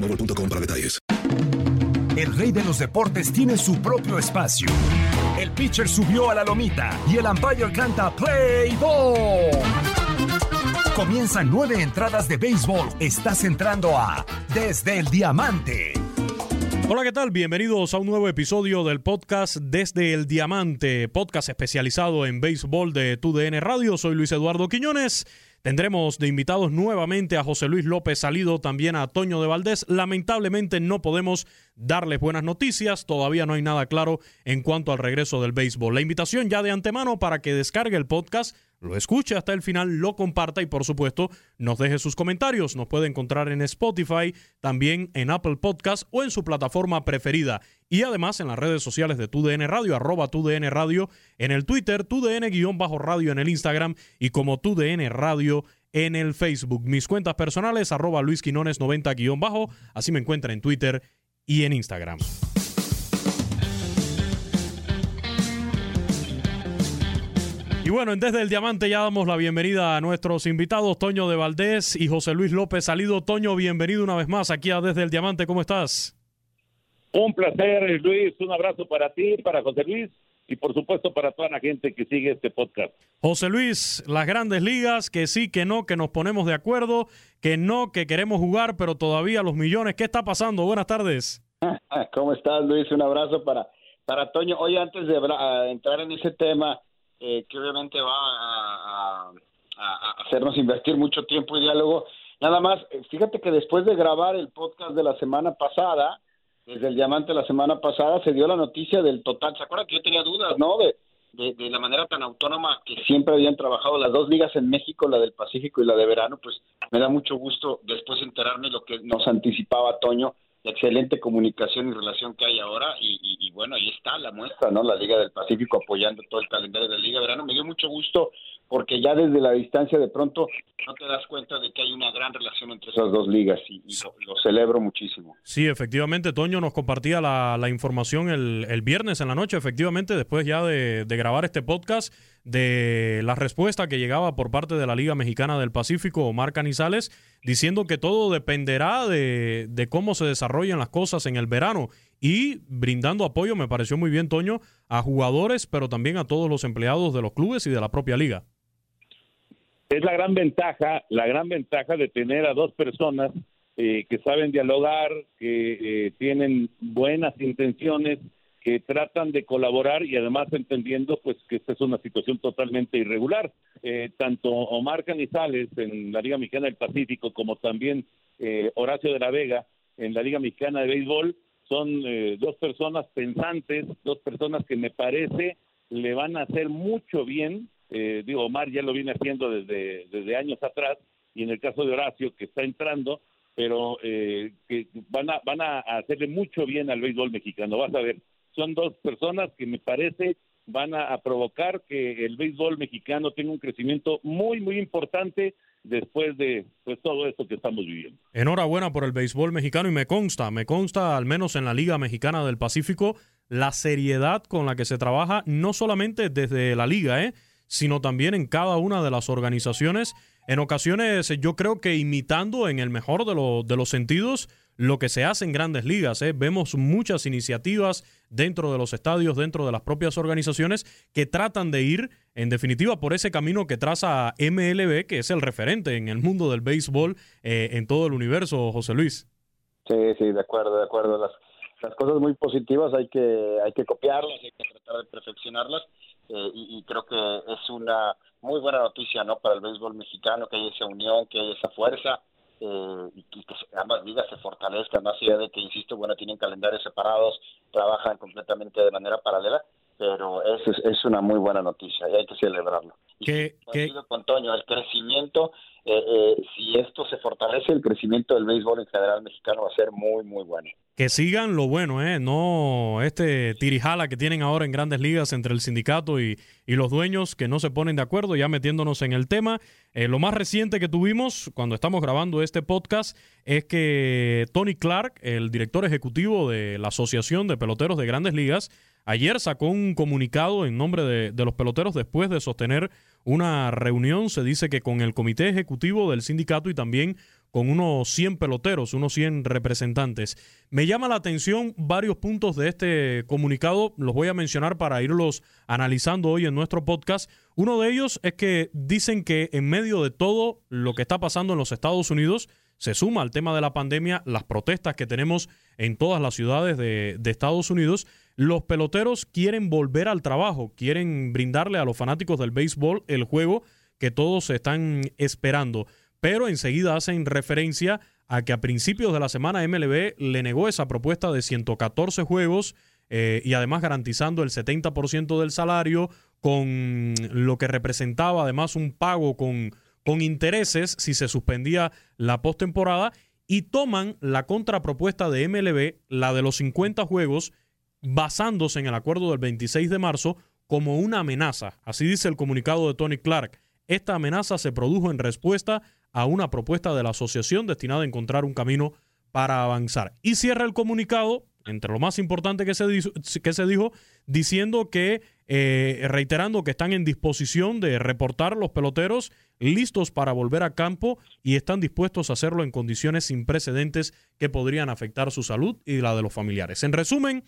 boostmobile.com para detalles. El rey de los deportes tiene su propio espacio. El pitcher subió a la lomita y el umpire canta Play Ball. Comienzan nueve entradas de béisbol. Estás entrando a Desde el Diamante. Hola, ¿qué tal? Bienvenidos a un nuevo episodio del podcast Desde el Diamante, podcast especializado en béisbol de TUDN Radio. Soy Luis Eduardo Quiñones. Tendremos de invitados nuevamente a José Luis López Salido, también a Toño de Valdés. Lamentablemente no podemos darles buenas noticias, todavía no hay nada claro en cuanto al regreso del béisbol. La invitación ya de antemano para que descargue el podcast lo escuche hasta el final, lo comparta y por supuesto nos deje sus comentarios. Nos puede encontrar en Spotify, también en Apple Podcast o en su plataforma preferida. Y además en las redes sociales de TUDN Radio, arroba TUDN Radio en el Twitter, TUDN-radio en el Instagram y como TUDN Radio en el Facebook. Mis cuentas personales, arroba Luis Quinones 90-bajo, así me encuentra en Twitter y en Instagram. Y bueno, Desde el Diamante ya damos la bienvenida a nuestros invitados, Toño de Valdés y José Luis López Salido. Toño, bienvenido una vez más aquí a Desde el Diamante. ¿Cómo estás? Un placer, Luis. Un abrazo para ti, para José Luis y por supuesto para toda la gente que sigue este podcast. José Luis, las grandes ligas, que sí, que no, que nos ponemos de acuerdo, que no, que queremos jugar, pero todavía los millones. ¿Qué está pasando? Buenas tardes. ¿Cómo estás, Luis? Un abrazo para, para Toño. Oye, antes de entrar en ese tema, eh, que obviamente va a, hacernos invertir mucho tiempo y diálogo. Nada más, eh, fíjate que después de grabar el podcast de la semana pasada, desde el diamante la semana pasada, se dio la noticia del total. ¿Se acuerdan que yo tenía dudas, no? De, de, la manera tan autónoma que siempre habían trabajado las dos ligas en México, la del Pacífico y la de verano, pues me da mucho gusto después enterarme lo que nos anticipaba Toño, excelente comunicación y relación que hay ahora y, y, bueno, ahí está la muestra, ¿no? La Liga del Pacífico apoyando todo el calendario de la Liga de Verano. Me dio mucho gusto porque ya desde la distancia de pronto no te das cuenta de que hay una gran relación entre esas dos ligas y, lo, celebro muchísimo. Sí, efectivamente, Toño nos compartía la, información el, el, viernes en la noche, efectivamente, después ya de, grabar este podcast, de la respuesta que llegaba por parte de la Liga Mexicana del Pacífico, Omar Canizales, diciendo que todo dependerá de, de cómo se desarrollen las cosas en el verano y brindando apoyo, me pareció muy bien, Toño, a jugadores, pero también a todos los empleados de los clubes y de la propia liga es la gran ventaja, la gran ventaja de tener a dos personas eh, que saben dialogar, que eh, tienen buenas intenciones, que tratan de colaborar y además entendiendo pues que esta es una situación totalmente irregular. Eh, tanto Omar Canizales en la Liga Mexicana del Pacífico como también eh, Horacio de la Vega en la Liga Mexicana de Béisbol, son eh, dos personas pensantes, dos personas que me parece le van a hacer mucho bien. Eh, digo, Omar ya lo viene haciendo desde, desde años atrás, y en el caso de Horacio, que está entrando, pero eh, que van a, van a hacerle mucho bien al béisbol mexicano. Vas a ver, son dos personas que me parece van a, provocar que el béisbol mexicano tenga un crecimiento muy, muy importante después de pues, todo esto que estamos viviendo. Enhorabuena por el béisbol mexicano y me consta, me consta al menos en la Liga Mexicana del Pacífico la seriedad con la que se trabaja no solamente desde la liga, ¿eh? Sino también en cada una de las organizaciones. En ocasiones yo creo que imitando en el mejor de, lo- de los sentidos lo que se hace en grandes ligas. ¿eh? Vemos muchas iniciativas dentro de los estadios, dentro de las propias organizaciones que tratan de ir, en definitiva, por ese camino que traza MLB, que es el referente en el mundo del béisbol eh, en todo el universo, José Luis. Sí, sí, de acuerdo, de acuerdo. Las, las cosas muy positivas hay que, hay que copiarlas, hay que tratar de perfeccionarlas eh, y, creo que es una muy buena noticia ¿no? para el béisbol mexicano, que haya esa unión, que haya esa fuerza eh, y, y que ambas ligas se fortalezcan, más allá de que, insisto, bueno, tienen calendarios separados, trabajan completamente de manera paralela, pero es, es, una muy buena noticia y hay que celebrarlo. Que, Coincido con Toño, el crecimiento, eh, eh, si esto se fortalece, el crecimiento del béisbol en general mexicano va a ser muy, muy bueno. que sigan lo bueno, ¿eh? No este tirijala que tienen ahora en grandes ligas entre el sindicato y, y los dueños que no se ponen de acuerdo, ya metiéndonos en el tema. Eh, lo más reciente que tuvimos cuando estamos grabando este podcast es que Tony Clark, el director ejecutivo de la Asociación de Peloteros de Grandes Ligas, ayer sacó un comunicado en nombre de, los peloteros después de sostener una reunión. Se dice que con el comité ejecutivo del sindicato y también con unos 100 peloteros, unos 100 representantes. Me llama la atención varios puntos de este comunicado, los voy a mencionar para irlos analizando hoy en nuestro podcast. Uno de ellos es que dicen que en medio de todo lo que está pasando en los Estados Unidos, se suma al tema de la pandemia, las protestas que tenemos en todas las ciudades de, de Estados Unidos, los peloteros quieren volver al trabajo, quieren brindarle a los fanáticos del béisbol el juego que todos están esperando. Pero enseguida hacen referencia a que a principios de la semana MLB le negó esa propuesta de 114 juegos eh, y además garantizando el 70% del salario con lo que representaba además un pago con, con intereses si se suspendía la postemporada y toman la contrapropuesta de MLB, la de los 50 juegos, basándose en el acuerdo del 26 de marzo como una amenaza. Así dice el comunicado de Tony Clark. Esta amenaza se produjo en respuesta a una propuesta de la asociación destinada a encontrar un camino para avanzar. Y cierra el comunicado, entre lo más importante que se, dijo, que se dijo diciendo que, eh, reiterando que están en disposición de reportar los peloteros listos para volver a campo y están dispuestos a hacerlo en condiciones sin precedentes que podrían afectar su salud y la de los familiares. En resumen,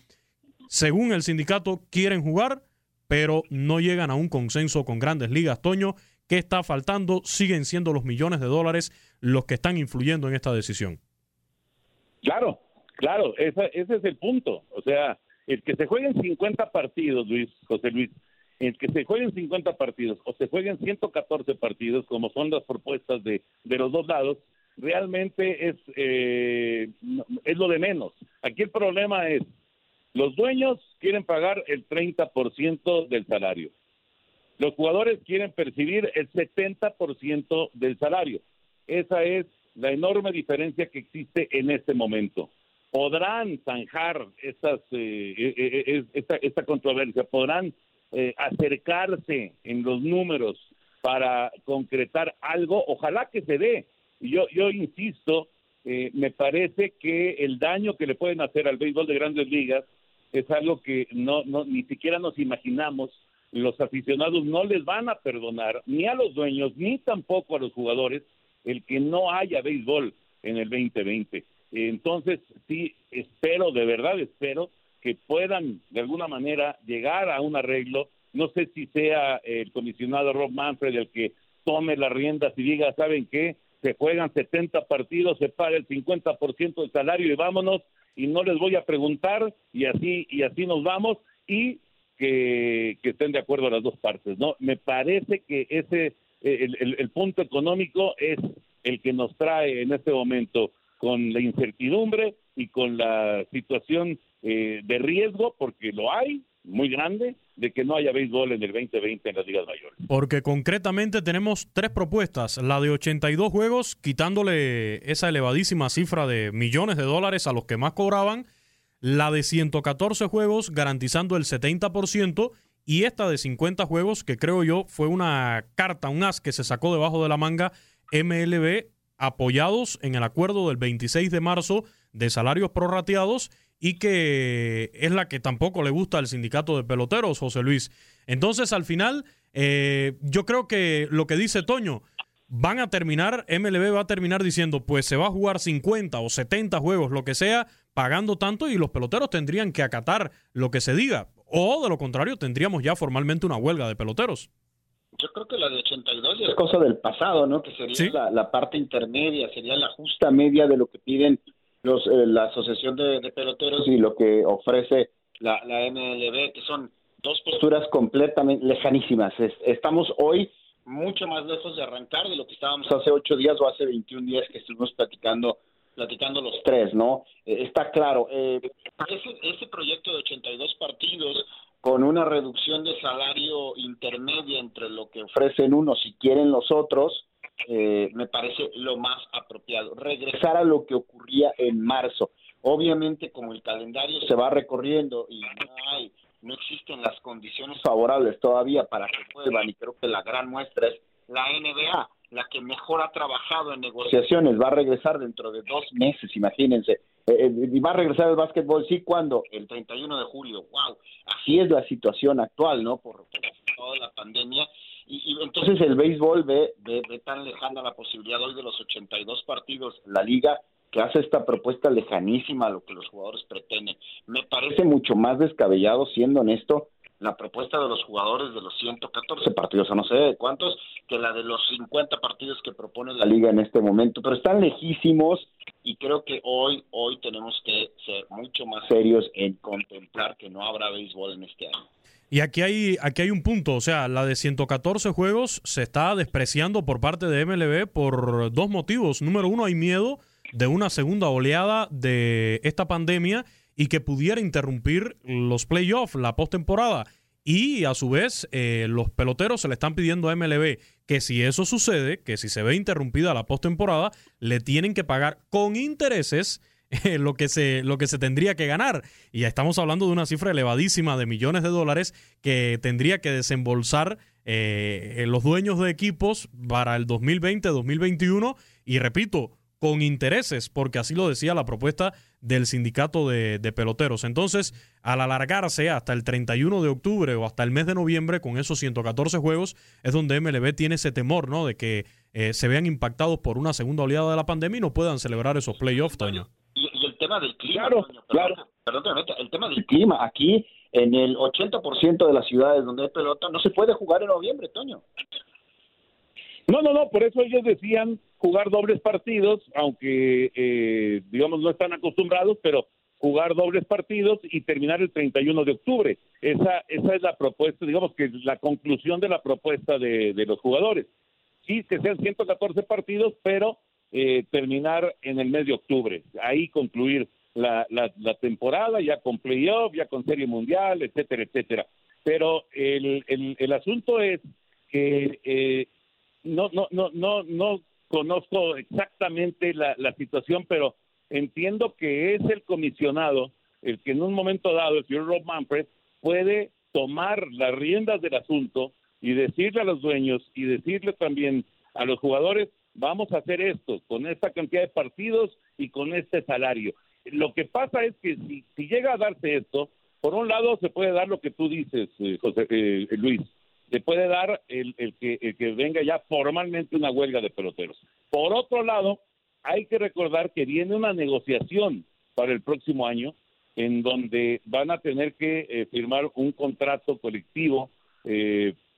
según el sindicato, quieren jugar, pero no llegan a un consenso con grandes ligas. Toño, ¿qué está faltando? Siguen siendo los millones de dólares los que están influyendo en esta decisión. Claro, claro, ese, ese es el punto. O sea, el que se jueguen 50 partidos, Luis, José Luis, el que se jueguen 50 partidos o se jueguen 114 partidos, como son las propuestas de, de los dos lados, realmente es, eh, es lo de menos. Aquí el problema es, los dueños quieren pagar el 30% del salario. Los jugadores quieren percibir el 70% del salario. Esa es la enorme diferencia que existe en este momento. Podrán zanjar estas, eh, eh, eh, eh, esta, esta controversia, podrán eh, acercarse en los números para concretar algo, ojalá que se dé. Yo, yo insisto, me parece que el daño que le pueden hacer al béisbol de grandes ligas es algo que no, no ni siquiera nos imaginamos. Los aficionados no les van a perdonar ni a los dueños ni tampoco a los jugadores el que no haya béisbol en el 2020. Entonces, sí, espero, de verdad espero que puedan de alguna manera llegar a un arreglo. No sé si sea el comisionado Rob Manfred el que tome las riendas y diga, ¿saben qué? Se juegan 70 partidos, se paga el 50% del salario y vámonos y no les voy a preguntar y así y así nos vamos y que, que estén de acuerdo las dos partes, ¿no? Me parece que ese el, el- el punto económico es el que nos trae en este momento con la incertidumbre y con la situación eh, de riesgo, porque lo hay, muy grande, de que no haya béisbol en el 2020 en las ligas mayores. Porque concretamente tenemos tres propuestas. La de 82 juegos, quitándole esa elevadísima cifra de millones de dólares a los que más cobraban. La de 114 juegos, garantizando el 70%. Y esta de 50 juegos, que creo yo fue una carta, un as que se sacó debajo de la manga MLB, apoyados en el acuerdo del 26 de marzo de salarios prorrateados y que es la que tampoco le gusta al sindicato de peloteros, José Luis. Entonces, al final, eh, yo creo que lo que dice Toño, van a terminar, MLB va a terminar diciendo, pues se va a jugar 50 o 70 juegos, lo que sea, pagando tanto y los peloteros tendrían que acatar lo que se diga. O de lo contrario, tendríamos ya formalmente una huelga de peloteros. Yo creo que la de 82 es cosa del pasado, ¿no? Que sería la, la parte intermedia, sería la justa media de lo que piden los, eh, la Asociación de, Peloteros y lo que ofrece la, la MLB, que son dos posturas completamente lejanísimas. estamos hoy mucho más lejos de arrancar de lo que estábamos hace ocho días o hace 21 días que estuvimos platicando platicando los tres, ¿no? Eh, está claro, eh, ese, ese proyecto de 82 partidos con una reducción de salario intermedia entre lo que ofrecen unos y quieren los otros, eh, me parece lo más apropiado. Regresar a lo que ocurría en marzo. Obviamente, como el calendario se va recorriendo y no hay, no existen las condiciones favorables todavía para que vuelvan, y creo que la gran muestra es la NBA, la que mejor ha trabajado en negociaciones, va a regresar dentro de dos meses, imagínense. Eh, eh, y va a regresar el básquetbol, sí, cuando El 31 de julio. ¡Wow! Así es la situación actual, ¿no? Por, por toda la pandemia y, entonces el béisbol ve, ve, tan lejana la posibilidad hoy de los 82 partidos la liga que hace esta propuesta lejanísima a lo que los jugadores pretenden. Me parece mucho más descabellado, siendo honesto, la propuesta de los jugadores de los 114 partidos, o no sé de cuántos, que la de los 50 partidos que propone la liga en este momento, pero están lejísimos y creo que hoy hoy tenemos que ser mucho más serios en contemplar que no habrá béisbol en este año. Y aquí hay, aquí hay un punto, o sea, la de 114 juegos se está despreciando por parte de MLB por dos motivos. Número uno, hay miedo de una segunda oleada de esta pandemia y que pudiera interrumpir los playoffs, la postemporada. Y a su vez, eh, los peloteros se le están pidiendo a MLB que si eso sucede, que si se ve interrumpida la postemporada, le tienen que pagar con intereses lo, que se, lo que se tendría que ganar. Y estamos hablando de una cifra elevadísima de millones de dólares que tendría que desembolsar eh, los dueños de equipos para el 2020-2021. Y repito, con intereses, porque así lo decía la propuesta del sindicato de, peloteros. Entonces, al alargarse hasta el 31 de octubre o hasta el mes de noviembre con esos 114 juegos, es donde MLB tiene ese temor, ¿no? De que eh, se vean impactados por una segunda oleada de la pandemia y no puedan celebrar esos playoffs, Toño tema del clima. Claro, el tema del clima. Aquí, en el 80% de las ciudades donde hay pelota, no se puede jugar en noviembre, Toño. No, no, no, por eso ellos decían jugar dobles partidos, aunque, eh, digamos, no están acostumbrados, pero jugar dobles partidos y terminar el 31 de octubre. Esa, esa es la propuesta, digamos que es la conclusión de la propuesta de, de los jugadores. Sí, que sean 114 partidos, pero eh, terminar en el mes de octubre, ahí concluir la, la, temporada ya con playoff, ya con serie mundial, etcétera, etcétera. Pero el, el, el asunto es que eh, no, no, no, no, no conozco exactamente la, la situación, pero entiendo que es el comisionado el que en un momento dado, el señor Rob Manfred, puede tomar las riendas del asunto y decirle a los dueños y decirle también a los jugadores vamos a hacer esto con esta cantidad de partidos y con este salario. Lo que pasa es que si, llega a darse esto, por un lado se puede dar lo que tú dices, eh, José eh, Luis, se puede dar el, que, el que venga ya formalmente una huelga de peloteros. Por otro lado, hay que recordar que viene una negociación para el próximo año en donde van a tener que eh, firmar un contrato colectivo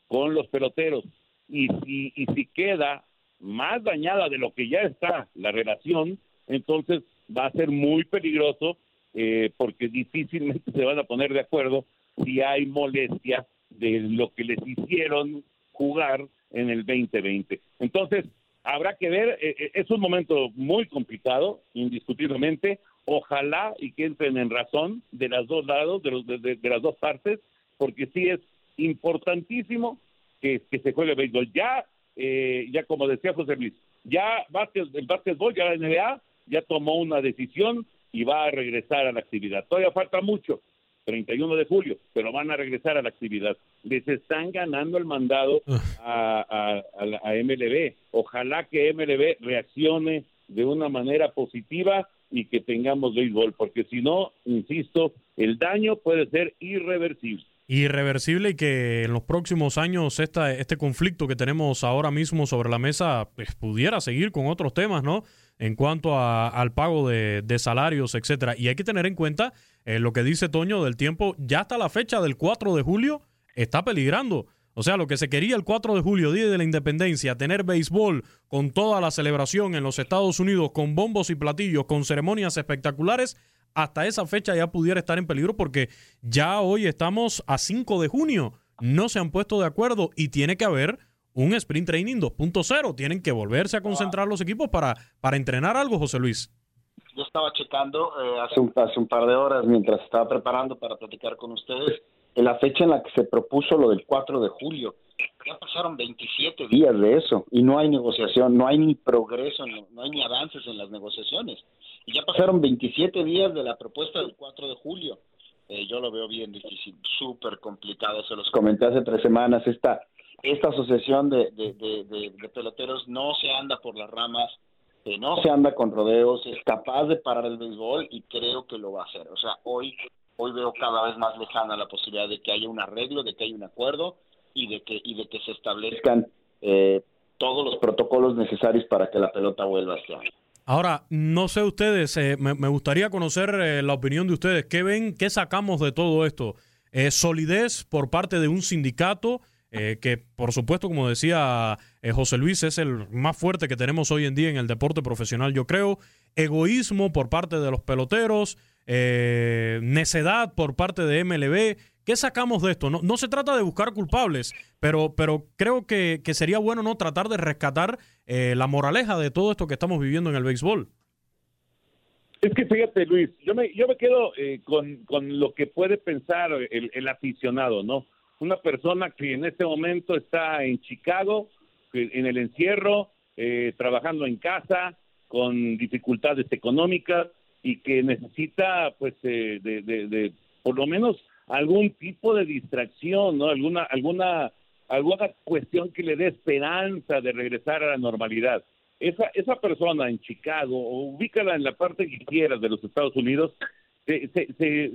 con los peloteros. Y si, y si queda más dañada de lo que ya está la relación, entonces va a ser muy peligroso eh, porque difícilmente se van a poner de acuerdo si hay molestia de lo que les hicieron jugar en el 2020. Entonces, habrá que ver, eh, eh, es un momento muy complicado, indiscutiblemente. Ojalá y que entren en razón de las dos lados, de, los, de, las dos partes, porque sí es importantísimo que, que se juegue béisbol. Ya, eh, ya como decía José Luis, ya básquet, el básquetbol, ya la NBA ya tomó una decisión y va a regresar a la actividad. Todavía falta mucho, 31 de julio, pero van a regresar a la actividad. Les están ganando el mandado a, a, a, MLB. Ojalá que MLB reaccione de una manera positiva y que tengamos béisbol, porque si no, insisto, el daño puede ser irreversible irreversible y que en los próximos años esta, este conflicto que tenemos ahora mismo sobre la mesa pues, pudiera seguir con otros temas, ¿no? En cuanto a, al pago de, salarios, etcétera. Y hay que tener en cuenta eh, lo que dice Toño del tiempo, ya hasta la fecha del 4 de julio está peligrando. O sea, lo que se quería el 4 de julio, Día de la Independencia, tener béisbol con toda la celebración en los Estados Unidos, con bombos y platillos, con ceremonias espectaculares, hasta esa fecha ya pudiera estar en peligro porque ya hoy estamos a 5 de junio. No se han puesto de acuerdo y tiene que haber un sprint training 2.0. Tienen que volverse a concentrar los equipos para, para entrenar algo, José Luis. Yo estaba checando eh, hace, un, hace un par de horas mientras estaba preparando para platicar con ustedes en la fecha en la que se propuso lo del 4 de julio. Ya pasaron 27 días de eso y no hay negociación, no hay ni progreso, no, hay ni avances en las negociaciones. Y ya pasaron 27 días de la propuesta del 4 de julio. Eh, yo lo veo bien difícil, súper complicado. Se los comenté hace tres semanas. Esta, esta asociación de, de, de, de peloteros no se anda por las ramas, eh, no se anda con rodeos, es capaz de parar el béisbol y creo que lo va a hacer. O sea, hoy, hoy veo cada vez más lejana la posibilidad de que haya un arreglo, de que haya un acuerdo y de que, y de que se establezcan eh, todos los protocolos necesarios para que la pelota vuelva a año. Ahora, no sé ustedes, eh, me, gustaría conocer eh, la opinión de ustedes. ¿Qué ven, qué sacamos de todo esto? Eh, solidez por parte de un sindicato que, por supuesto, como decía José Luis, es el más fuerte que tenemos hoy en día en el deporte profesional, yo creo. Egoísmo por parte de los peloteros, necedad por parte de MLB. ¿Qué sacamos de esto? No, no se trata de buscar culpables, pero, pero creo que, que sería bueno no tratar de rescatar eh, la moraleja de todo esto que estamos viviendo en el béisbol. Es que fíjate, Luis, yo me, yo me quedo eh, con, con, lo que puede pensar el, el, aficionado, ¿no? Una persona que en este momento está en Chicago, en el encierro, eh, trabajando en casa, con dificultades económicas y que necesita, pues, de, de, de por lo menos algún tipo de distracción, ¿no? Alguna, alguna, alguna cuestión que le dé esperanza de regresar a la normalidad. Esa, esa persona en Chicago, ubícala en la parte que quieras de los Estados Unidos, se, se, se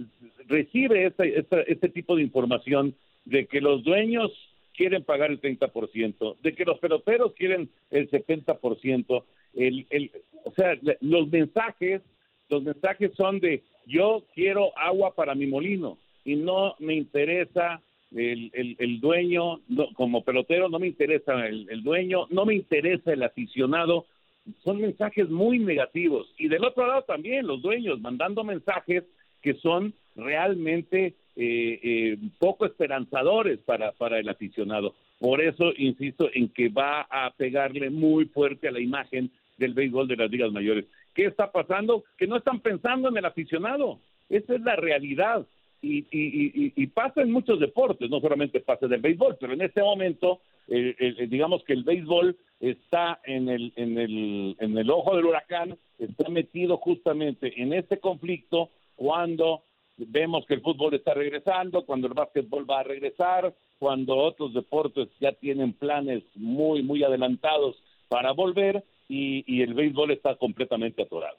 recibe este, este, este tipo de información de que los dueños quieren pagar el 30%, de que los peloteros quieren el 70%, el, el, o sea, los mensajes, los mensajes son de yo quiero agua para mi molino, y no me interesa el, el, el dueño, como pelotero no me interesa el, el, dueño, no me interesa el aficionado, son mensajes muy negativos. Y del otro lado también los dueños mandando mensajes que son realmente eh, eh, poco esperanzadores para, para el aficionado. Por eso insisto en que va a pegarle muy fuerte a la imagen del béisbol de las ligas mayores. ¿Qué está pasando? Que no están pensando en el aficionado. Esa es la realidad y, y, y, pasa en muchos deportes, no solamente pasa en el béisbol, pero en este momento, eh, eh, digamos que el béisbol está en el, en, el, en el ojo del huracán, está metido justamente en este conflicto cuando vemos que el fútbol está regresando, cuando el básquetbol va a regresar, cuando otros deportes ya tienen planes muy, muy adelantados para volver y, y el béisbol está completamente atorado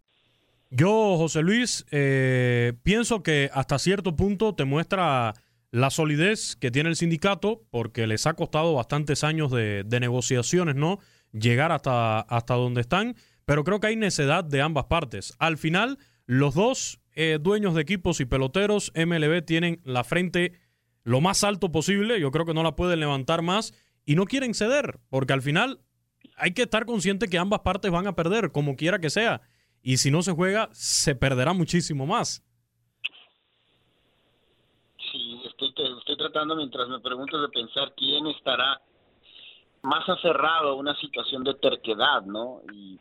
Yo, José Luis, eh, pienso que hasta cierto punto te muestra la solidez que tiene el sindicato, porque les ha costado bastantes años de, negociaciones, ¿no? llegar hasta, hasta donde están, pero creo que hay necedad de ambas partes. Al final, los dos eh, dueños de equipos y peloteros MLB tienen la frente lo más alto posible, yo creo que no la pueden levantar más y no quieren ceder, porque al final hay que estar consciente que ambas partes van a perder, como quiera que sea, y si no se juega, se perderá muchísimo más. Sí, estoy, estoy tratando mientras me preguntas de pensar quién estará más aferrado a una situación de terquedad, ¿no? Y,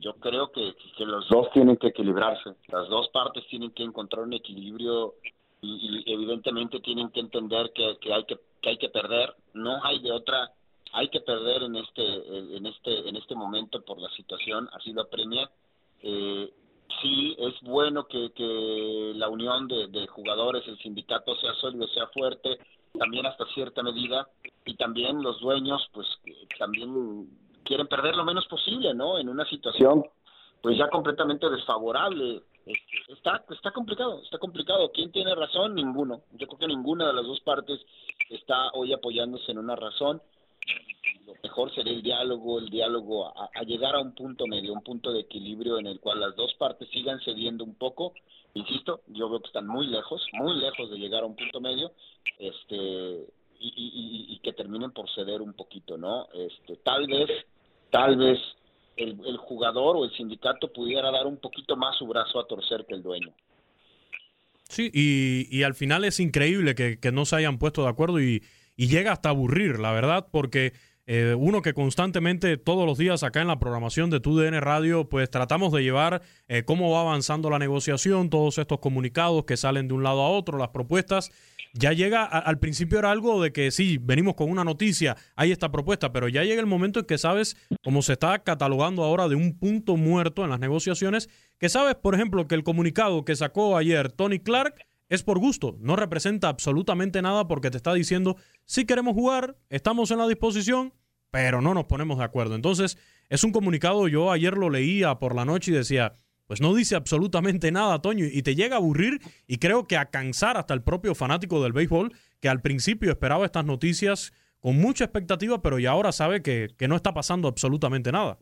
yo creo que, que, los dos tienen que equilibrarse, las dos partes tienen que encontrar un equilibrio y, evidentemente tienen que entender que, que, hay que, que hay que perder, no hay de otra, hay que perder en este en este en este momento por la situación, así lo apremia. Eh, sí es bueno que, que la unión de, de jugadores, el sindicato sea sólido, sea fuerte, también hasta cierta medida y también los dueños pues también quieren perder lo menos posible no en una situación pues ya completamente desfavorable. Este, está está complicado está complicado. Quién tiene razón ninguno. Yo creo que ninguna de las dos partes está hoy apoyándose en una razón lo mejor sería el diálogo el diálogo a, llegar a un punto medio un punto de equilibrio en el cual las dos partes sigan cediendo un poco insisto, yo veo que están muy lejos, muy lejos de llegar a un punto medio, este, y, que terminen por ceder un poquito, ¿no? Este, tal vez, tal vez el, jugador o el sindicato pudiera dar un poquito más su brazo a torcer que el dueño. Sí, y, al final es increíble que, no se hayan puesto de acuerdo y, y llega hasta aburrir, la verdad, porque eh, uno que constantemente todos los días acá en la programación de TUDN Radio, pues tratamos de llevar eh, cómo va avanzando la negociación, todos estos comunicados que salen de un lado a otro, las propuestas. Ya llega, al principio era algo de que sí, venimos con una noticia, hay esta propuesta, pero ya llega el momento en que sabes, cómo se está catalogando ahora de un punto muerto en las negociaciones, que sabes, por ejemplo, que el comunicado que sacó ayer Tony Clark es por gusto, no representa absolutamente nada porque te está diciendo, si queremos jugar, estamos en la disposición, pero no nos ponemos de acuerdo. Entonces, es un comunicado, yo ayer lo leía por la noche y decía, pues no dice absolutamente nada, Toño, y te llega a aburrir y creo que a cansar hasta el propio fanático del béisbol, que al principio esperaba estas noticias con mucha expectativa, pero ya ahora sabe que, no está pasando absolutamente nada.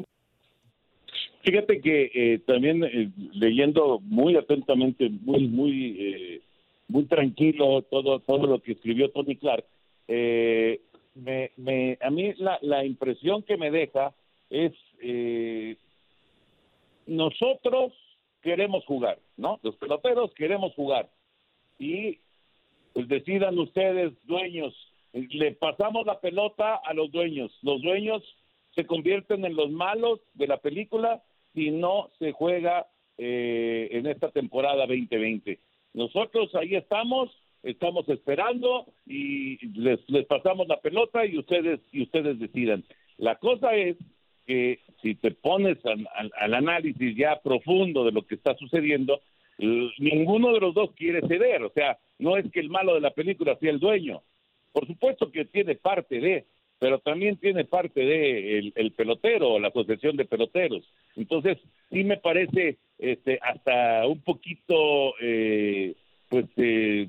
Fíjate que eh, también eh, leyendo muy atentamente, muy, muy, eh, muy tranquilo todo, todo lo que escribió Tony Clark, eh, me, me, a mí la, la impresión que me deja es eh, nosotros queremos jugar, ¿no? Los peloteros queremos jugar y pues decidan ustedes, dueños, le pasamos la pelota a los dueños, los dueños se convierten en los malos de la película si no se juega eh, en esta temporada 2020. Nosotros ahí estamos estamos esperando y les, les pasamos la pelota y ustedes y ustedes decidan. La cosa es que si te pones al, análisis ya profundo de lo que está sucediendo, ninguno de los dos quiere ceder. O sea, no es que el malo de la película sea el dueño. Por supuesto que tiene parte de, pero también tiene parte de el, pelotero o la asociación de peloteros. Entonces, sí me parece este, hasta un poquito, eh, pues, eh,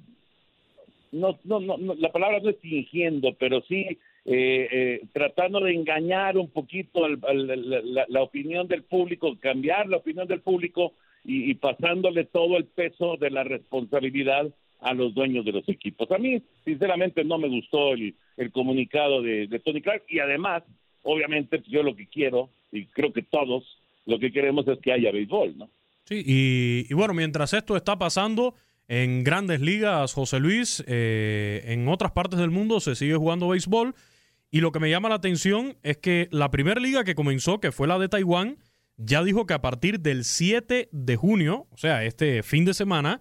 no, no, no, la palabra no es fingiendo, pero sí eh, eh, tratando de engañar un poquito la, opinión del público, cambiar la opinión del público y, pasándole todo el peso de la responsabilidad a los dueños de los equipos. A mí, sinceramente, no me gustó el, comunicado de, Tony Clark y además, obviamente, yo lo que quiero, y creo que todos, lo que queremos es que haya béisbol, ¿no? Sí, y bueno, mientras esto está pasando, en grandes ligas, José Luis, eh, en otras partes del mundo se sigue jugando béisbol. Y lo que me llama la atención es que la primera liga que comenzó, que fue la de Taiwán, ya dijo que a partir del 7 de junio, o sea, este fin de semana,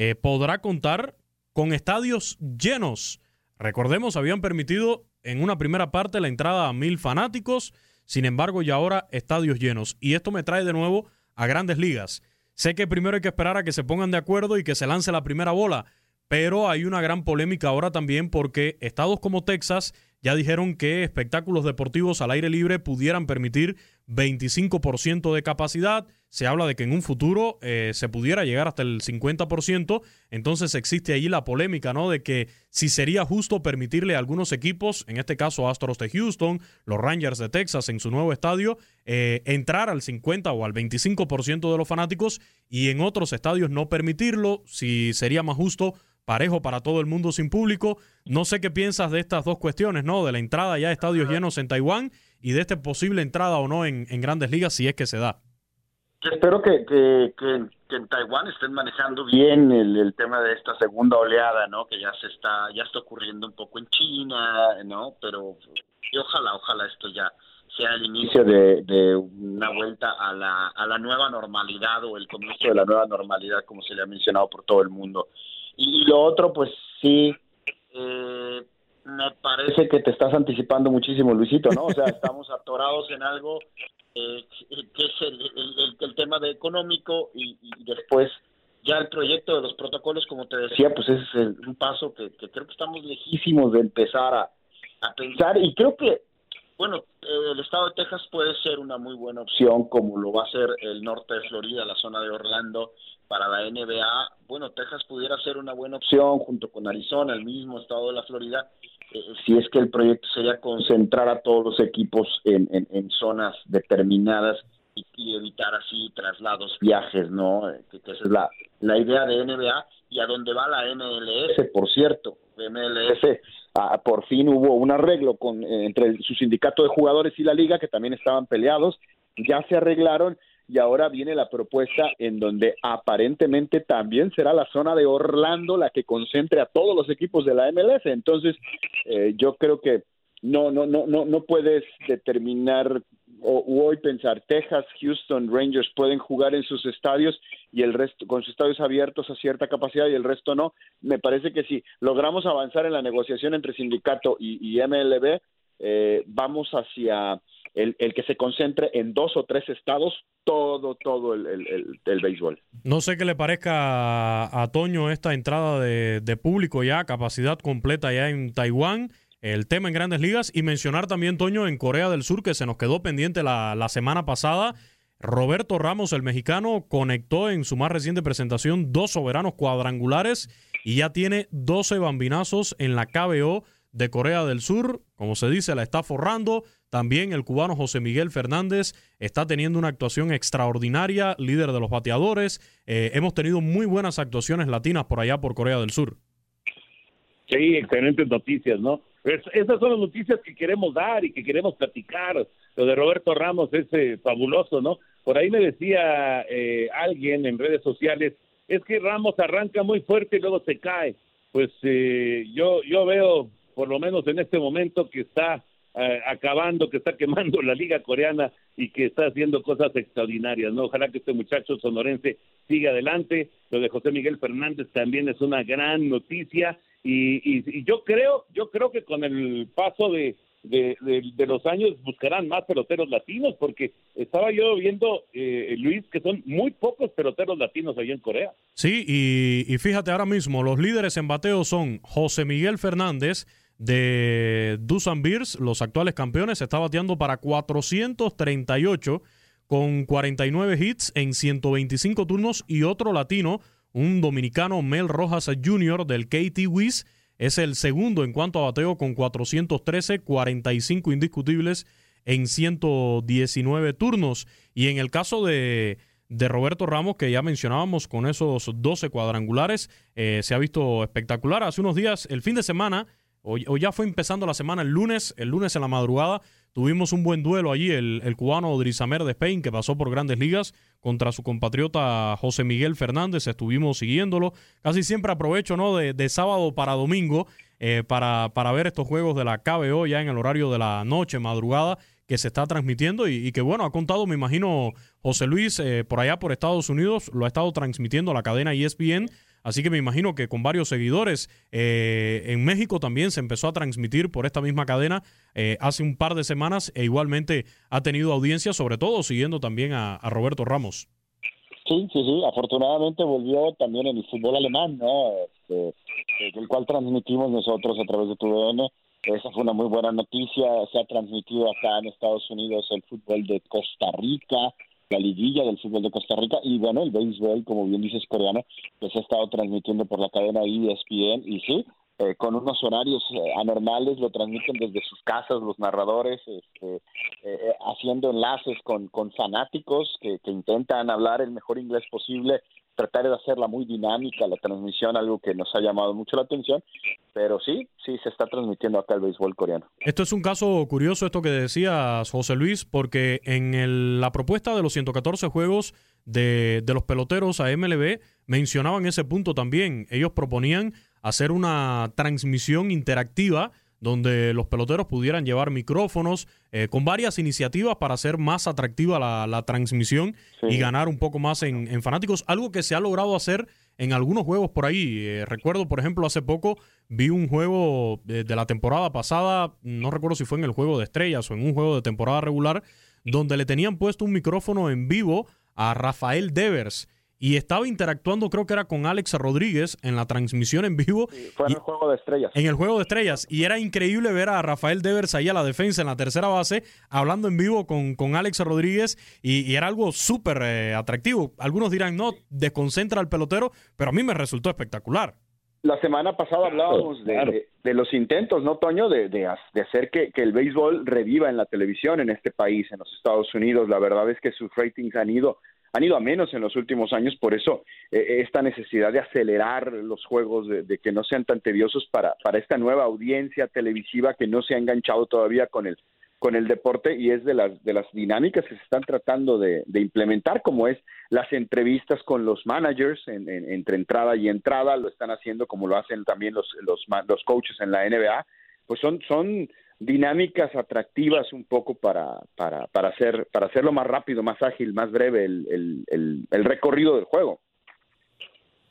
eh, podrá contar con estadios llenos. Recordemos, habían permitido en una primera parte la entrada a mil fanáticos, sin embargo, ya ahora estadios llenos. Y esto me trae de nuevo a grandes ligas. Sé que primero hay que esperar a que se pongan de acuerdo y que se lance la primera bola, pero hay una gran polémica ahora también porque estados como Texas ya dijeron que espectáculos deportivos al aire libre pudieran permitir 25% de capacidad. Se habla de que en un futuro eh, se pudiera llegar hasta el 50%. Entonces existe ahí la polémica, ¿no? De que si sería justo permitirle a algunos equipos, en este caso Astros de Houston, los Rangers de Texas en su nuevo estadio, eh, entrar al 50 o al 25% de los fanáticos y en otros estadios no permitirlo, si sería más justo parejo para todo el mundo sin público. No sé qué piensas de estas dos cuestiones, ¿no? De la entrada ya a estadios llenos en Taiwán y de esta posible entrada o no en, grandes ligas si es que se da. Espero que, que, que, en Taiwán estén manejando bien el, tema de esta segunda oleada, ¿no? Que ya se está, ya está ocurriendo un poco en China, ¿no? Pero y ojalá, ojalá esto ya sea el inicio de, de, una vuelta a la, a la nueva normalidad o el comienzo de la nueva normalidad, como se le ha mencionado por todo el mundo. Y, lo otro, pues sí, eh, me parece que te estás anticipando muchísimo, Luisito, ¿no? O sea, estamos atorados en algo eh, que es el, el, tema de económico y, después ya el proyecto de los protocolos, como te decía, pues es un paso que, creo que estamos lejísimos de empezar a, a pensar y creo que, bueno, eh, el estado de Texas puede ser una muy buena opción, como lo va a ser el norte de Florida, la zona de Orlando, para la NBA, bueno, Texas pudiera ser una buena opción junto con Arizona, el mismo estado de la Florida, si es que el proyecto sería concentrar a todos los equipos en, en, zonas determinadas y, evitar así traslados, viajes, ¿no? Que, esa es la, la idea de NBA y a dónde va la MLS, por cierto. MLS, ah, por fin hubo un arreglo con, eh, entre su sindicato de jugadores y la liga, que también estaban peleados, ya se arreglaron y ahora viene la propuesta en donde aparentemente también será la zona de Orlando la que concentre a todos los equipos de la MLS. Entonces, eh, yo creo que no, no, no, no, no puedes determinar o hoy pensar Texas, Houston, Rangers pueden jugar en sus estadios y el resto con sus estadios abiertos a cierta capacidad y el resto no. Me parece que si logramos avanzar en la negociación entre sindicato y, MLB, eh, vamos hacia el, que se concentre en dos o tres estados todo, todo el, el, béisbol. No sé qué le parezca a, Toño esta entrada de, público ya, capacidad completa ya en Taiwán, el tema en grandes ligas y mencionar también, Toño, en Corea del Sur, que se nos quedó pendiente la, la semana pasada. Roberto Ramos, el mexicano, conectó en su más reciente presentación dos soberanos cuadrangulares y ya tiene 12 bambinazos en la KBO de Corea del Sur. Como se dice, la está forrando. También el cubano José Miguel Fernández está teniendo una actuación extraordinaria, líder de los bateadores. Eh, hemos tenido muy buenas actuaciones latinas por allá, por Corea del Sur. Sí, excelentes noticias, ¿no? esas son las noticias que queremos dar y que queremos platicar. Lo de Roberto Ramos es eh, fabuloso, ¿no? Por ahí me decía eh, alguien en redes sociales, es que Ramos arranca muy fuerte y luego se cae. Pues yo, yo veo, por lo menos en este momento, que está eh, acabando, que está quemando la liga coreana y que está haciendo cosas extraordinarias, ¿no? Ojalá que este muchacho sonorense siga adelante. Lo de José Miguel Fernández también es una gran noticia y, yo creo, yo creo que con el paso de, los años buscarán más peloteros latinos, porque estaba yo viendo, eh, Luis, que son muy pocos peloteros latinos allá en Corea. Sí, y, y fíjate ahora mismo, los líderes en bateo son José Miguel Fernández, de Dusan Beers, los actuales campeones, está bateando para 438 con 49 hits en 125 turnos y otro latino, un dominicano Mel Rojas Jr. del KT Wiz, es el segundo en cuanto a bateo con 413, 45 indiscutibles en 119 turnos. Y en el caso de, de Roberto Ramos, que ya mencionábamos con esos 12 cuadrangulares, eh, se ha visto espectacular. Hace unos días, el fin de semana, Hoy, ya fue empezando la semana el lunes, el lunes en la madrugada. Tuvimos un buen duelo allí, el, el cubano Drizamer de Spain, que pasó por grandes ligas contra su compatriota José Miguel Fernández. Estuvimos siguiéndolo. Casi siempre aprovecho ¿no? de, sábado para domingo eh, para, para ver estos juegos de la KBO ya en el horario de la noche, madrugada que se está transmitiendo y, que bueno, ha contado, me imagino, José Luis, eh, por allá por Estados Unidos, lo ha estado transmitiendo la cadena ESPN Así que me imagino que con varios seguidores. Eh, en México también se empezó a transmitir por esta misma cadena eh, hace un par de semanas e igualmente ha tenido audiencia, sobre todo siguiendo también a, Roberto Ramos. Sí, sí, sí. Afortunadamente volvió también el fútbol alemán, ¿no? Este, el cual transmitimos nosotros a través de TUDN esa fue una muy buena noticia. Se ha transmitido acá en Estados Unidos el fútbol de Costa Rica, la liguilla del fútbol de Costa Rica y bueno, el béisbol, como bien dices, coreano, que se ha estado transmitiendo por la cadena ESPN y sí, eh, con unos horarios eh, anormales, lo transmiten desde sus casas los narradores, este, eh, haciendo enlaces con, con fanáticos que, que intentan hablar el mejor inglés posible tratar de hacerla muy dinámica la transmisión, algo que nos ha llamado mucho la atención, pero sí, sí se está transmitiendo acá el béisbol coreano. Esto es un caso curioso, esto que decías, José Luis, porque en la propuesta de los 114 juegos de, de los peloteros a MLB mencionaban ese punto también. Ellos proponían hacer una transmisión interactiva donde los peloteros pudieran llevar micrófonos eh, con varias iniciativas para hacer más atractiva la, transmisión y ganar un poco más en, fanáticos, algo que se ha logrado hacer en algunos juegos por ahí. Eh, recuerdo, por ejemplo, hace poco vi un juego de, de, la temporada pasada, no recuerdo si fue en el juego de estrellas o en un juego de temporada regular, donde le tenían puesto un micrófono en vivo a Rafael Devers y estaba interactuando, creo que era con Alex Rodríguez en la transmisión en vivo. fue en el juego de estrellas. En el juego de estrellas. Y era increíble ver a Rafael Devers ahí a la defensa en la tercera base, hablando en vivo con, con Alex Rodríguez, y, era algo súper eh, atractivo. Algunos dirán, no, desconcentra al pelotero, pero a mí me resultó espectacular. La semana pasada hablábamos de, de, los intentos, ¿no, Toño? De, de, hacer que, que el béisbol reviva en la televisión en este país, en los Estados Unidos. La verdad es que sus ratings han ido han ido a menos en los últimos años, por eso eh, esta necesidad de acelerar los juegos, de, que no sean tan tediosos para, para esta nueva audiencia televisiva que no se ha enganchado todavía con el, con el deporte y es de las, de las dinámicas que se están tratando de, implementar, como es las entrevistas con los managers entre entrada y entrada, lo están haciendo como lo hacen también los, los, los coaches en la NBA, pues son, son dinámicas atractivas un poco para, para, para, hacer, para hacerlo más rápido, más ágil, más breve el, el, el, recorrido del juego.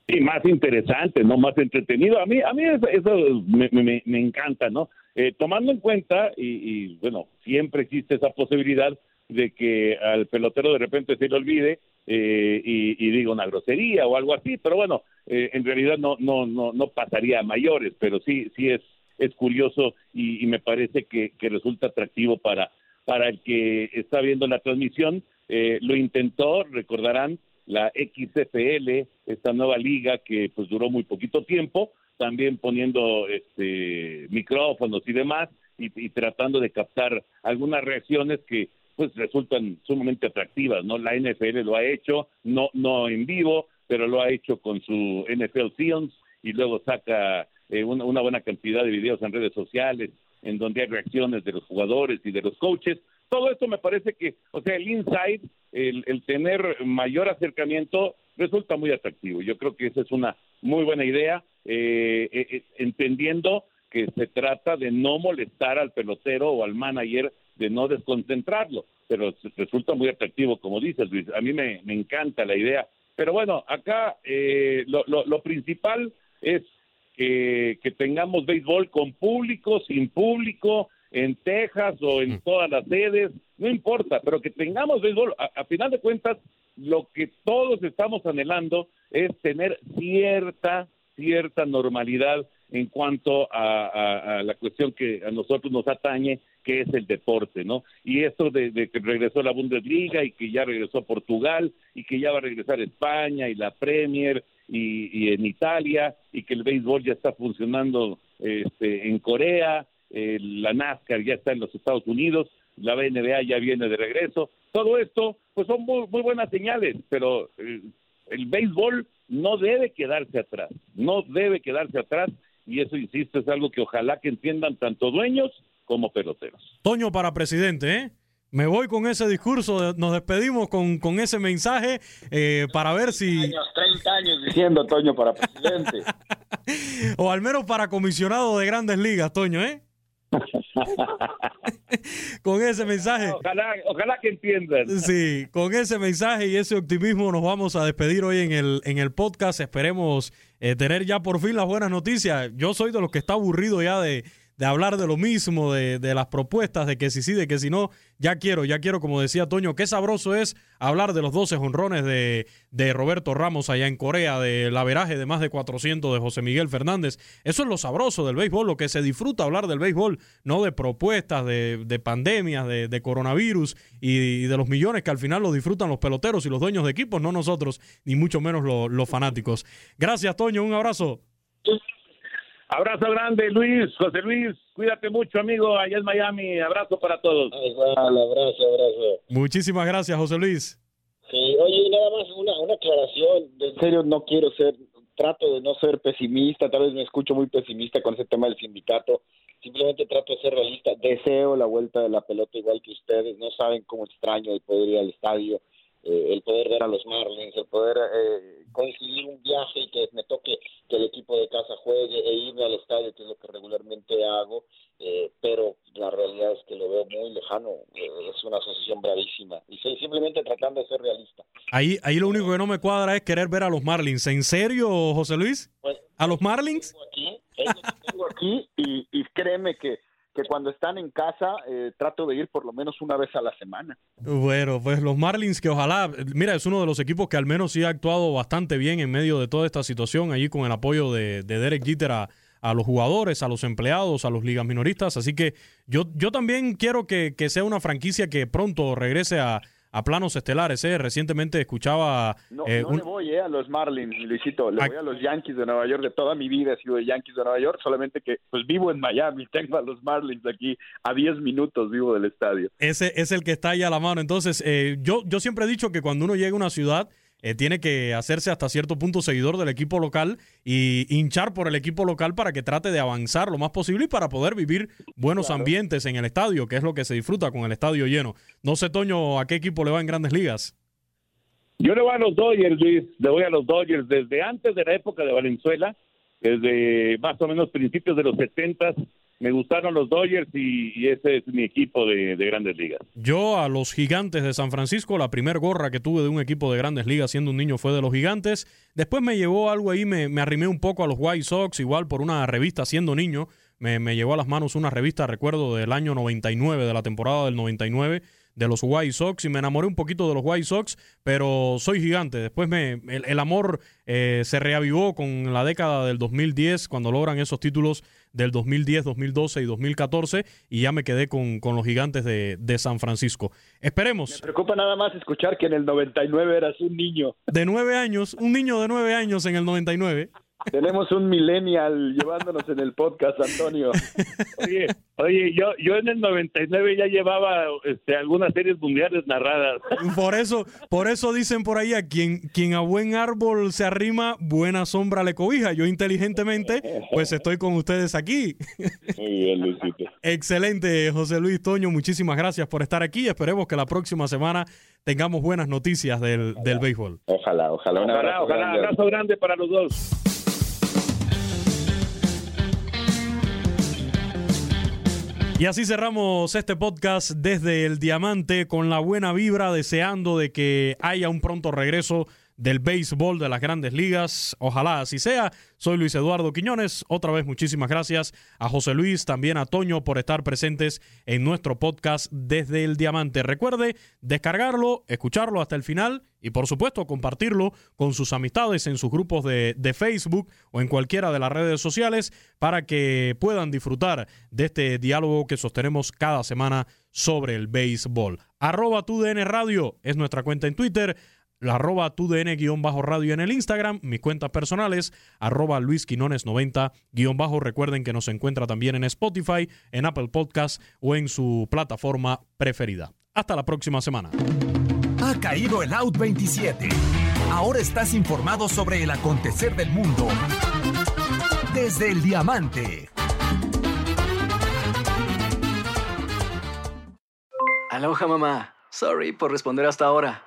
Sí, más interesante, ¿no? Más entretenido. A mí, a mí eso, me, me, me, encanta, ¿no? Eh, tomando en cuenta, y, bueno, siempre existe esa posibilidad de que al pelotero de repente se le olvide eh, y, y, diga una grosería o algo así, pero bueno, eh, en realidad no, no, no, no pasaría a mayores, pero sí, sí es es curioso y, me parece que, resulta atractivo para, para el que está viendo la transmisión. Eh, lo intentó, recordarán, la XFL, esta nueva liga que pues duró muy poquito tiempo, también poniendo este micrófonos y demás y, y, tratando de captar algunas reacciones que pues resultan sumamente atractivas, ¿no? La NFL lo ha hecho, no no en vivo, pero lo ha hecho con su NFL Films y luego saca eh, una, una, buena cantidad de videos en redes sociales, en donde hay reacciones de los jugadores y de los coaches. Todo esto me parece que, o sea, el inside, el, el tener mayor acercamiento, resulta muy atractivo. Yo creo que esa es una muy buena idea, eh, eh, entendiendo que se trata de no molestar al pelotero o al manager, de no desconcentrarlo, pero resulta muy atractivo, como dices, Luis. A mí me, me encanta la idea. Pero bueno, acá eh, lo, lo, lo principal es que, tengamos béisbol con público, sin público, en Texas o en todas las sedes, no importa, pero que tengamos béisbol. A, final de cuentas, lo que todos estamos anhelando es tener cierta, cierta normalidad en cuanto a, la cuestión que a nosotros nos atañe, que es el deporte, ¿no? Y esto de, de, que regresó la Bundesliga y que ya regresó Portugal y que ya va a regresar España y la Premier y, en Italia y que el béisbol ya está funcionando este, en Corea, la NASCAR ya está en los Estados Unidos, la NBA ya viene de regreso. Todo esto, pues son muy, buenas señales, pero eh, el béisbol no debe quedarse atrás, no debe quedarse atrás y eso, insisto, es algo que ojalá que entiendan tanto dueños como peloteros. Toño para presidente, ¿eh? Me voy con ese discurso, nos despedimos con, con ese mensaje eh, para ver si... Años, 30 años diciendo, Toño, para presidente. o al menos para comisionado de grandes ligas, Toño, ¿eh? con ese mensaje. Ojalá, ojalá que entiendan. Sí, con ese mensaje y ese optimismo nos vamos a despedir hoy en el, en el podcast. Esperemos eh, tener ya por fin las buenas noticias. Yo soy de los que está aburrido ya de de hablar de lo mismo, de, de, las propuestas, de que si sí, de que si no, ya quiero, ya quiero, como decía Toño, qué sabroso es hablar de los 12 honrones de, de Roberto Ramos allá en Corea, del averaje de más de 400 de José Miguel Fernández. Eso es lo sabroso del béisbol, lo que se disfruta hablar del béisbol, no de propuestas, de, de pandemias, de, de coronavirus y, de los millones que al final lo disfrutan los peloteros y los dueños de equipos, no nosotros, ni mucho menos los, los fanáticos. Gracias, Toño, un abrazo. Abrazo grande, Luis, José Luis, cuídate mucho, amigo, allá en Miami. Abrazo para todos. Igual, abrazo, abrazo. Muchísimas gracias, José Luis. Sí, oye, nada más una, una aclaración. En serio, no quiero ser, trato de no ser pesimista, tal vez me escucho muy pesimista con ese tema del sindicato. Simplemente trato de ser realista. Deseo la vuelta de la pelota igual que ustedes. No saben cómo extraño el poder ir al estadio eh, el poder ver a los Marlins, el poder eh, coincidir un viaje y que me toque que el equipo de casa juegue e irme al estadio, que es lo que regularmente hago, eh, pero la realidad es que lo veo muy lejano, eh, es una asociación bravísima y estoy simplemente tratando de ser realista. Ahí, ahí lo único que no me cuadra es querer ver a los Marlins. ¿En serio, José Luis? Pues, ¿A los Marlins? Tengo aquí, tengo aquí y, y créeme que que cuando están en casa eh, trato de ir por lo menos una vez a la semana. Bueno, pues los Marlins que ojalá, mira, es uno de los equipos que al menos sí ha actuado bastante bien en medio de toda esta situación, allí con el apoyo de, de Derek Jeter a, los jugadores, a los empleados, a los ligas minoristas. Así que yo, yo también quiero que sea una franquicia que pronto regrese a, a planos estelares. ¿eh? Recientemente escuchaba... No, eh, no un- le voy eh, a los Marlins, Luisito, le voy a los Yankees de Nueva York. De toda mi vida he sido de Yankees de Nueva York, solamente que pues vivo en Miami, tengo a los Marlins aquí a 10 minutos vivo del estadio. Ese es el que está ahí a la mano. Entonces, eh, yo, yo siempre he dicho que cuando uno llega a una ciudad, eh, tiene que hacerse hasta cierto punto seguidor del equipo local y hinchar por el equipo local para que trate de avanzar lo más posible y para poder vivir buenos ambientes en el estadio, que es lo que se disfruta con el estadio lleno. No sé, Toño, a qué equipo le va en grandes ligas. Yo le voy a los Dodgers, Luis, le voy a los Dodgers desde antes de la época de Valenzuela, desde más o menos principios de los 70 me gustaron los Dodgers y, ese es mi equipo de, de grandes ligas. Yo a los gigantes de San Francisco, la primer gorra que tuve de un equipo de grandes ligas siendo un niño fue de los gigantes. Después me llevó algo ahí, me, arrimé un poco a los White Sox, igual por una revista siendo niño. Me, me llevó a las manos una revista, recuerdo, del año 99, de la temporada del 99, de los White Sox, y me enamoré un poquito de los White Sox, pero soy gigante. Después me, el, el amor eh, se reavivó con la década del 2010, cuando logran esos títulos del 2010, 2012 y 2014, y ya me quedé con, con los gigantes de, de San Francisco. Esperemos. Me preocupa nada más escuchar que en el 99 eras un niño. De nueve años, un niño de nueve años en el 99. Tenemos un millennial llevándonos en el podcast, Antonio. Oye, oye, yo, yo en el 99 ya llevaba este, algunas series mundiales narradas. Por eso, por eso dicen por ahí, a quien, quien a buen árbol se arrima, buena sombra le cobija. Yo inteligentemente, pues estoy con ustedes aquí. Muy bien, Luisito. Excelente, José Luis Toño, muchísimas gracias por estar aquí. Esperemos que la próxima semana tengamos buenas noticias del, del béisbol. Ojalá, ojalá. Un Ojalá, abrazo ojalá, grande. abrazo grande para los dos. Y así cerramos este podcast desde el Diamante con la buena vibra, deseando de que haya un pronto regreso del béisbol de las grandes ligas. Ojalá así sea. Soy Luis Eduardo Quiñones. Otra vez muchísimas gracias a José Luis, también a Toño por estar presentes en nuestro podcast desde el Diamante. Recuerde descargarlo, escucharlo hasta el final y por supuesto compartirlo con sus amistades en sus grupos de, Facebook o en cualquiera de las redes sociales para que puedan disfrutar de este diálogo que sostenemos cada semana sobre el béisbol. Arroba TUDN Radio es nuestra cuenta en Twitter la arroba tudn-radio en el Instagram, mis cuentas personales, arroba luisquinones90-bajo. Recuerden que nos encuentra también en Spotify, en Apple Podcast o en su plataforma preferida. Hasta la próxima semana. Ha caído el Out 27. Ahora estás informado sobre el acontecer del mundo desde el diamante. Aloha mamá. Sorry por responder hasta ahora.